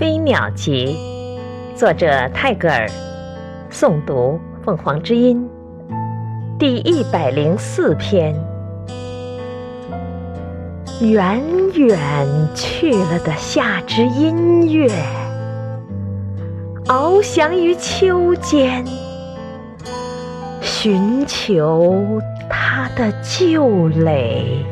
飞鸟集》，作者泰戈尔，诵读凤凰之音，第一百零四篇。远远去了的夏之音乐，翱翔于秋间，寻求它的旧垒。